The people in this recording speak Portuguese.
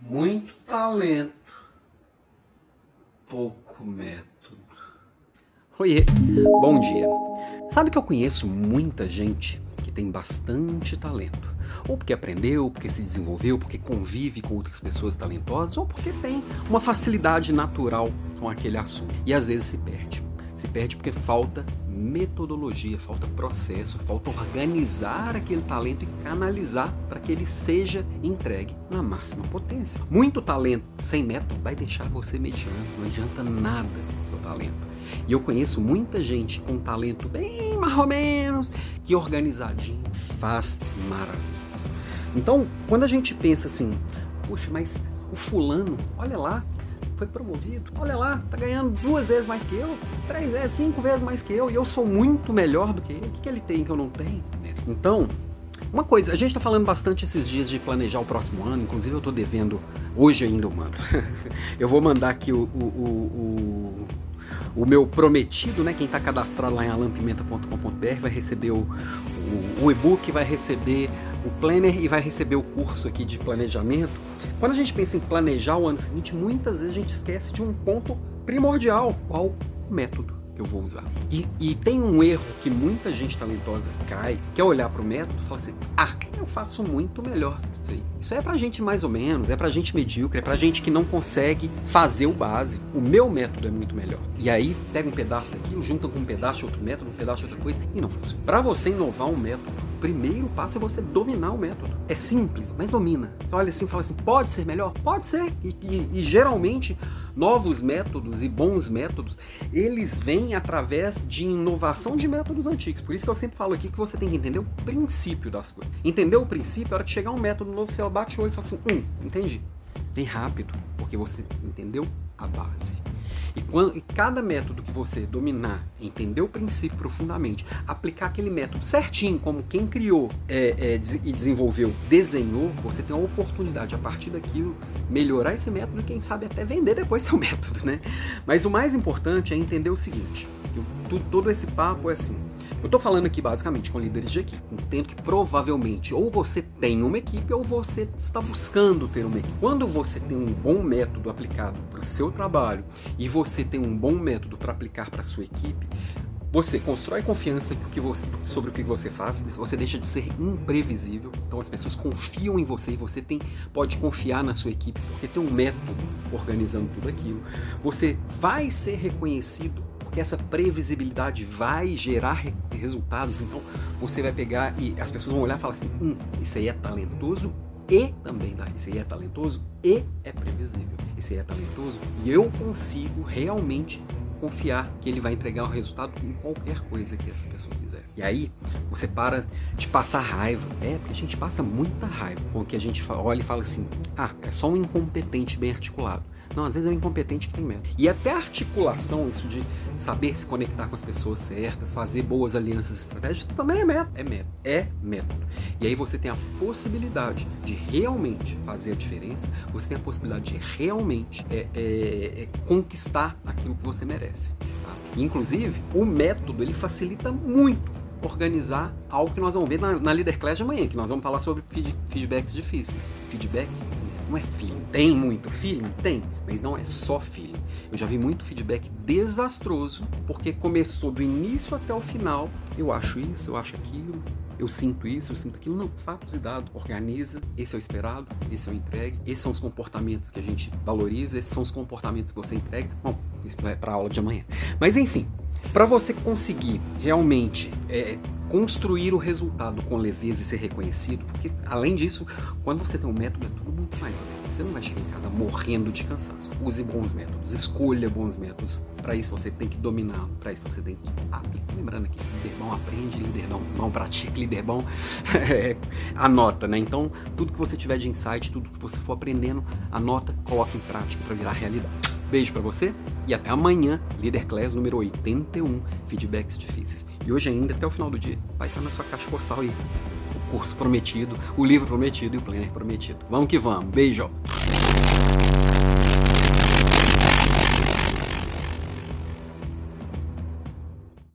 Muito talento, pouco método. Oiê, bom dia. Sabe que eu conheço muita gente que tem bastante talento. Ou porque aprendeu, porque se desenvolveu, porque convive com outras pessoas talentosas, ou porque tem uma facilidade natural com aquele assunto. E às vezes se perde. Se perde porque falta metodologia, falta processo, falta organizar aquele talento e canalizar para que ele seja entregue na máxima potência. Muito talento sem método vai deixar você mediano, não adianta nada seu talento. E eu conheço muita gente com talento bem mais ou menos, que organizadinho faz maravilhas. Então, quando a gente pensa assim, puxa, mas o fulano, olha lá, foi promovido. Olha lá, tá ganhando duas vezes mais que eu, três vezes, cinco vezes mais que eu, e eu sou muito melhor do que ele. O que, que ele tem que eu não tenho? Então, uma coisa, a gente está falando bastante esses dias de planejar o próximo ano, inclusive eu estou devendo, hoje ainda eu mando. eu vou mandar aqui o, o, o, o, meu prometido, né? Quem está cadastrado lá em alampimenta.com.br vai receber o, o, o e-book, vai receber o planner e vai receber o curso aqui de planejamento. Quando a gente pensa em planejar o ano seguinte, muitas vezes a gente esquece de um ponto primordial, qual o método eu vou usar. E, e, tem um erro que muita gente talentosa cai, que é olhar para o método e falar assim: ah, eu faço muito melhor isso aí. Isso é pra gente mais ou menos, é pra gente medíocre, é pra gente que não consegue fazer o básico. O meu método é muito melhor. E aí pega um pedaço daquilo, junta com um pedaço de outro método, um pedaço de outra coisa e não funciona. Para você inovar um método, o primeiro passo é você dominar o método. É simples, mas domina. Você olha assim e fala assim: pode ser melhor? Pode ser. e, e, e geralmente novos métodos e bons métodos, eles vêm através de inovação de métodos antigos. Por isso que eu sempre falo aqui que você tem que entender o princípio das coisas. Entender o princípio, a hora que chegar um método novo, você bate o olho e fala assim, hum, entendi. Vem rápido, porque você entendeu a base. E, quando, e cada método que você dominar, entender o princípio profundamente, aplicar aquele método certinho, como quem criou é, é, e desenvolveu, desenhou, você tem a oportunidade a partir daquilo melhorar esse método e quem sabe até vender depois seu método, né? Mas o mais importante é entender o seguinte: todo esse papo é assim. Eu estou falando aqui basicamente com líderes de equipe, entendo que provavelmente ou você tem uma equipe ou você está buscando ter uma equipe. Quando você tem um bom método aplicado para o seu trabalho e você tem um bom método para aplicar para a sua equipe, você constrói confiança sobre o que você faz, você deixa de ser imprevisível, então as pessoas confiam em você e você tem, pode confiar na sua equipe porque tem um método organizando tudo aquilo. Você vai ser reconhecido essa previsibilidade vai gerar re resultados. Então você vai pegar e as pessoas vão olhar e falar assim: hum, isso aí é talentoso e também dá. Isso aí é talentoso e é previsível. Isso aí é talentoso e eu consigo realmente confiar que ele vai entregar um resultado em qualquer coisa que essa pessoa quiser. E aí você para de passar raiva. É, porque a gente passa muita raiva com o que a gente olha e fala assim: ah, é só um incompetente bem articulado. Não, às vezes é um incompetente que tem método. E até a articulação, isso de saber se conectar com as pessoas certas, fazer boas alianças estratégicas, também é método. É método. É método. E aí você tem a possibilidade de realmente fazer a diferença, você tem a possibilidade de realmente é, é, é, conquistar aquilo que você merece. Tá? Inclusive, o método ele facilita muito organizar algo que nós vamos ver na, na Leader Class de amanhã, que nós vamos falar sobre feed, feedbacks difíceis. Feedback não é feeling. Tem muito feeling? Tem, mas não é só feeling. Eu já vi muito feedback desastroso, porque começou do início até o final. Eu acho isso, eu acho aquilo, eu sinto isso, eu sinto aquilo. Não, fatos e dados. Organiza, esse é o esperado, esse é o entregue, esses são os comportamentos que a gente valoriza, esses são os comportamentos que você entrega. Bom, isso é para aula de amanhã. Mas enfim, para você conseguir realmente é, construir o resultado com leveza e ser reconhecido, porque além disso, quando você tem um método, é tudo muito mais leve. Você não vai chegar em casa morrendo de cansaço. Use bons métodos, escolha bons métodos. Para isso você tem que dominá-lo, para isso você tem que aplicar. Lembrando aqui, líder bom aprende, líder não, não pratica, líder bom anota, né? Então, tudo que você tiver de insight, tudo que você for aprendendo, anota, coloque em prática para virar realidade. Beijo para você e até amanhã, Leader Class número 81, feedbacks difíceis. E hoje ainda, até o final do dia, vai estar na sua caixa postal aí. O curso prometido, o livro prometido e o planner prometido. Vamos que vamos. Beijo!